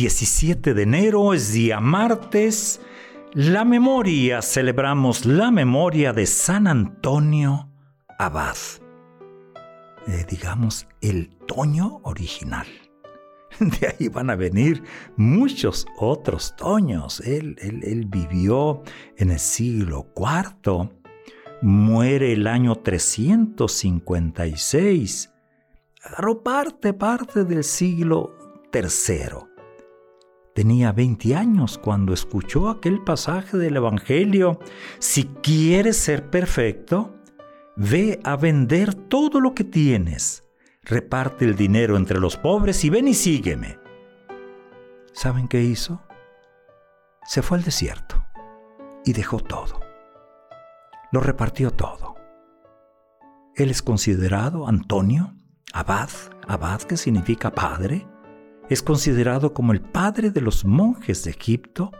17 de enero es día martes. La memoria, celebramos la memoria de San Antonio Abad. Eh, digamos, el Toño original. De ahí van a venir muchos otros Toños. Él, él, vivió en el siglo IV, muere el año 356. Agarró parte, parte del siglo III. Tenía 20 años cuando escuchó aquel pasaje del Evangelio. Si quieres ser perfecto, ve a vender todo lo que tienes, reparte el dinero entre los pobres y ven y sígueme. ¿Saben qué hizo? Se fue al desierto y dejó todo. Lo repartió todo. Él es considerado Antonio, abad, abad que significa padre, es considerado como el padre de los monjes de Egipto,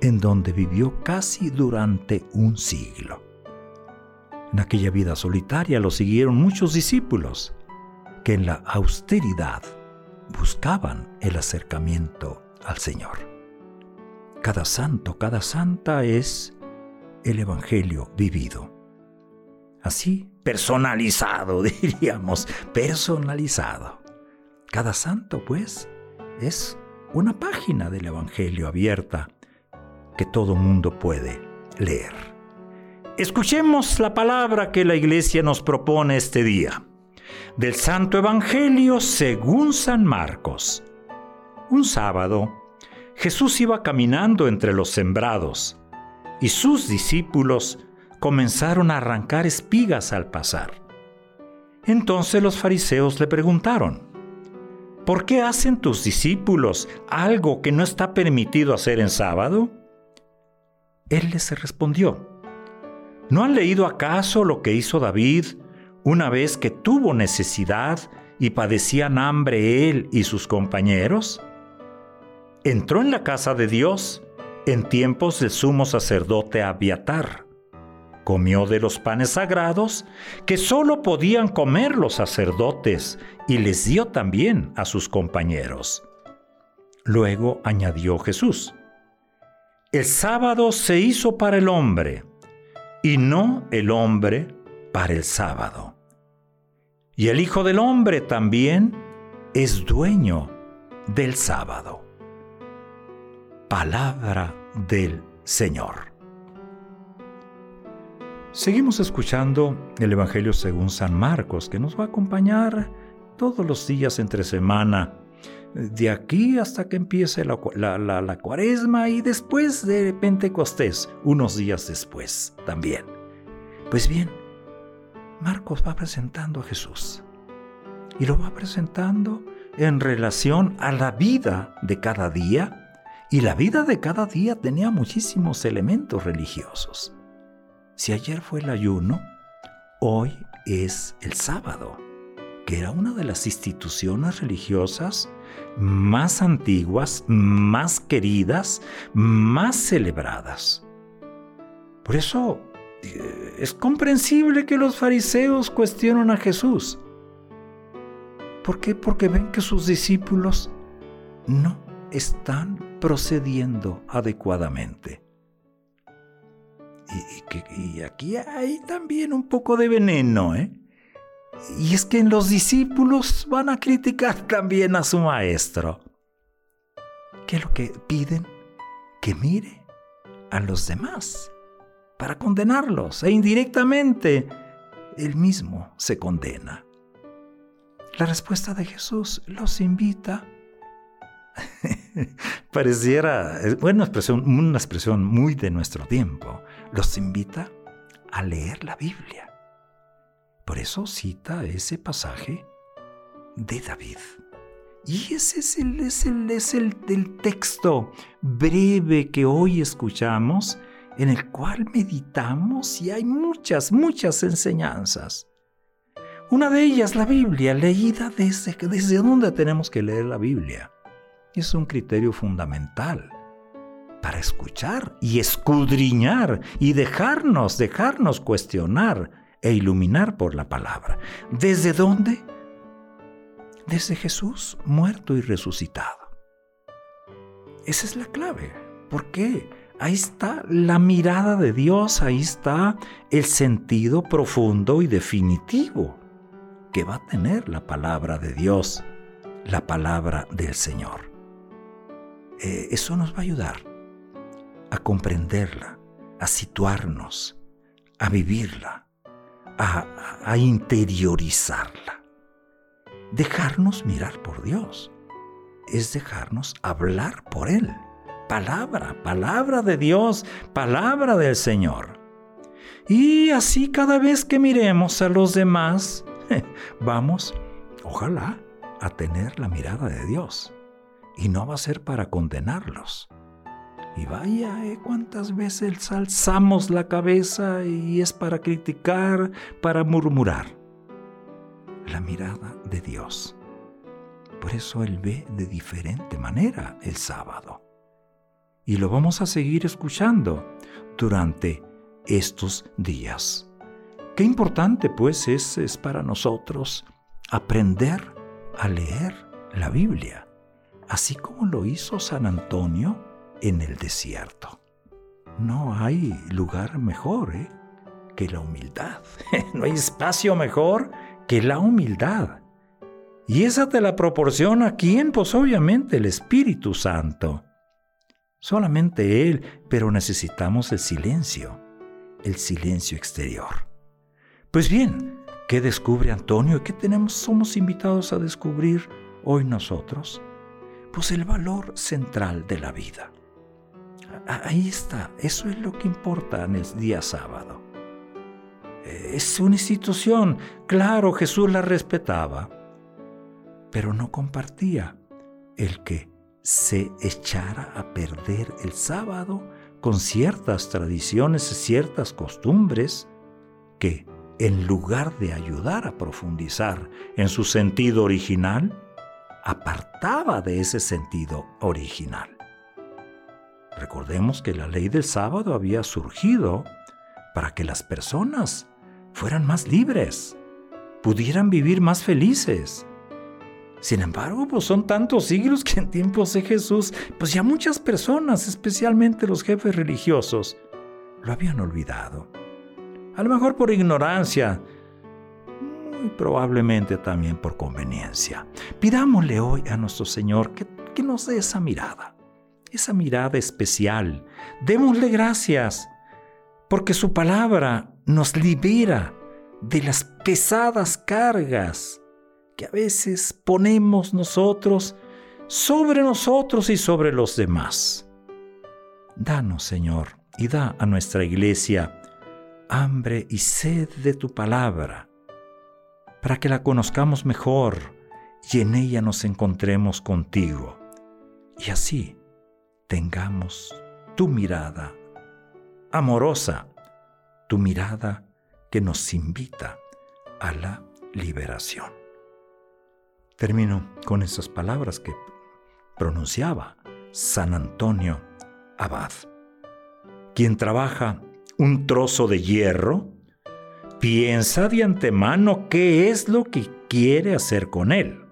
en donde vivió casi durante un siglo. En aquella vida solitaria lo siguieron muchos discípulos que en la austeridad buscaban el acercamiento al Señor. Cada santo, cada santa es el Evangelio vivido. Así, personalizado, diríamos, personalizado. Cada santo, pues, es una página del Evangelio abierta que todo mundo puede leer. Escuchemos la palabra que la iglesia nos propone este día. Del Santo Evangelio según San Marcos. Un sábado, Jesús iba caminando entre los sembrados y sus discípulos comenzaron a arrancar espigas al pasar. Entonces los fariseos le preguntaron, ¿Por qué hacen tus discípulos algo que no está permitido hacer en sábado? Él les respondió, ¿no han leído acaso lo que hizo David una vez que tuvo necesidad y padecían hambre él y sus compañeros? Entró en la casa de Dios en tiempos del sumo sacerdote Abiatar comió de los panes sagrados que sólo podían comer los sacerdotes y les dio también a sus compañeros. Luego añadió Jesús, el sábado se hizo para el hombre y no el hombre para el sábado. Y el Hijo del Hombre también es dueño del sábado. Palabra del Señor. Seguimos escuchando el Evangelio según San Marcos, que nos va a acompañar todos los días entre semana, de aquí hasta que empiece la, cuaresma y después de Pentecostés, unos días después también. Pues bien, Marcos va presentando a Jesús y lo va presentando en relación a la vida de cada día y la vida de cada día tenía muchísimos elementos religiosos. Si ayer fue el ayuno, hoy es el sábado, que era una de las instituciones religiosas más antiguas, más queridas, más celebradas. Por eso eh, es comprensible que los fariseos cuestionen a Jesús. ¿Por qué? Porque ven que sus discípulos no están procediendo adecuadamente. Y, aquí hay también un poco de veneno, ¿eh? Y es que los discípulos van a criticar también a su maestro. ¿Qué es lo que piden? Que mire a los demás para condenarlos e indirectamente él mismo se condena. La respuesta de Jesús los invita pareciera, bueno, expresión, una expresión muy de nuestro tiempo, los invita a leer la Biblia. Por eso cita ese pasaje de David. Y ese es el, es el, es el del texto breve que hoy escuchamos, en el cual meditamos y hay muchas, muchas enseñanzas. Una de ellas, la Biblia, leída desde, desde dónde tenemos que leer la Biblia. Es un criterio fundamental para escuchar y escudriñar y dejarnos, dejarnos cuestionar e iluminar por la palabra. ¿Desde dónde? Desde Jesús muerto y resucitado. Esa es la clave. ¿Por qué? Ahí está la mirada de Dios, ahí está el sentido profundo y definitivo que va a tener la palabra de Dios, la palabra del Señor. Eh, eso nos va a ayudar a comprenderla, a situarnos, a vivirla, a, interiorizarla. Dejarnos mirar por Dios es dejarnos hablar por Él. Palabra, palabra de Dios, palabra del Señor. Y así cada vez que miremos a los demás, vamos, ojalá, a tener la mirada de Dios. Y no va a ser para condenarlos, y vaya, ¿eh? cuántas veces alzamos la cabeza y es para criticar, para murmurar. La mirada de Dios. Por eso Él ve de diferente manera el sábado. Y lo vamos a seguir escuchando durante estos días. Qué importante pues es, es para nosotros aprender a leer la Biblia, así como lo hizo San Antonio en el desierto. No hay lugar mejor ¿eh? que la humildad. no hay espacio mejor que la humildad. Y esa te la proporciona quién? Pues obviamente el Espíritu Santo. Solamente Él, pero necesitamos el silencio, el silencio exterior. Pues bien, ¿qué descubre Antonio? ¿Qué tenemos, somos invitados a descubrir hoy nosotros? Pues el valor central de la vida. Ahí está, eso es lo que importa en el día sábado. Es una institución, claro, Jesús la respetaba, pero no compartía el que se echara a perder el sábado con ciertas tradiciones, ciertas costumbres que, en lugar de ayudar a profundizar en su sentido original, apartaba de ese sentido original. Recordemos que la ley del sábado había surgido para que las personas fueran más libres, pudieran vivir más felices. Sin embargo, pues son tantos siglos que en tiempos de Jesús, pues ya muchas personas, especialmente los jefes religiosos, lo habían olvidado. A lo mejor por ignorancia, muy probablemente también por conveniencia. Pidámosle hoy a nuestro Señor que, que nos dé esa mirada esa mirada especial. Démosle gracias porque su palabra nos libera de las pesadas cargas que a veces ponemos nosotros sobre nosotros y sobre los demás. Danos, Señor, y da a nuestra iglesia hambre y sed de tu palabra, para que la conozcamos mejor y en ella nos encontremos contigo. Y así tengamos tu mirada amorosa, tu mirada que nos invita a la liberación. Termino con esas palabras que pronunciaba San Antonio Abad. Quien trabaja un trozo de hierro, piensa de antemano qué es lo que quiere hacer con él.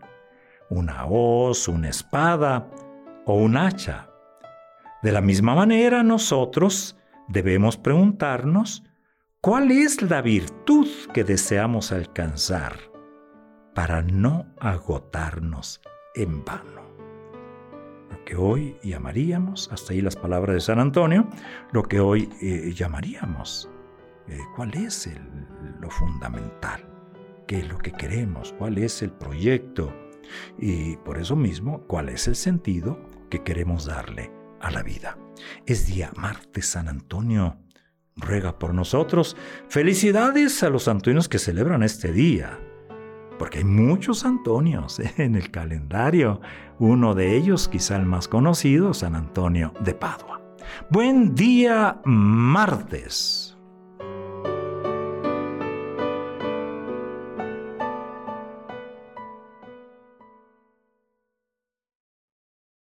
Una hoz, una espada o un hacha de la misma manera, nosotros debemos preguntarnos cuál es la virtud que deseamos alcanzar para no agotarnos en vano. Lo que hoy llamaríamos, hasta ahí las palabras de San Antonio, lo que hoy eh, llamaríamos, eh, cuál es lo fundamental, qué es lo que queremos, cuál es el proyecto y por eso mismo, cuál es el sentido que queremos darle a la vida. Es día martes San Antonio. Ruega por nosotros. Felicidades a los antonios que celebran este día. porque hay muchos Antonios en el calendario. Uno de ellos, quizá el más conocido, San Antonio de Padua. Buen día martes.